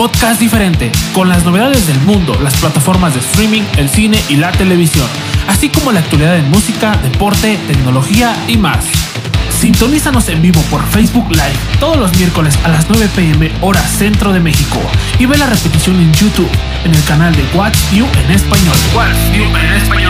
podcast diferente, con las novedades del mundo, las plataformas de streaming, el cine y la televisión, así como la actualidad en música, deporte, tecnología y más. Sintonízanos en vivo por Facebook Live todos los miércoles a las 9 pm hora centro de México y ve la repetición en YouTube en el canal de What's You en español. What's en español.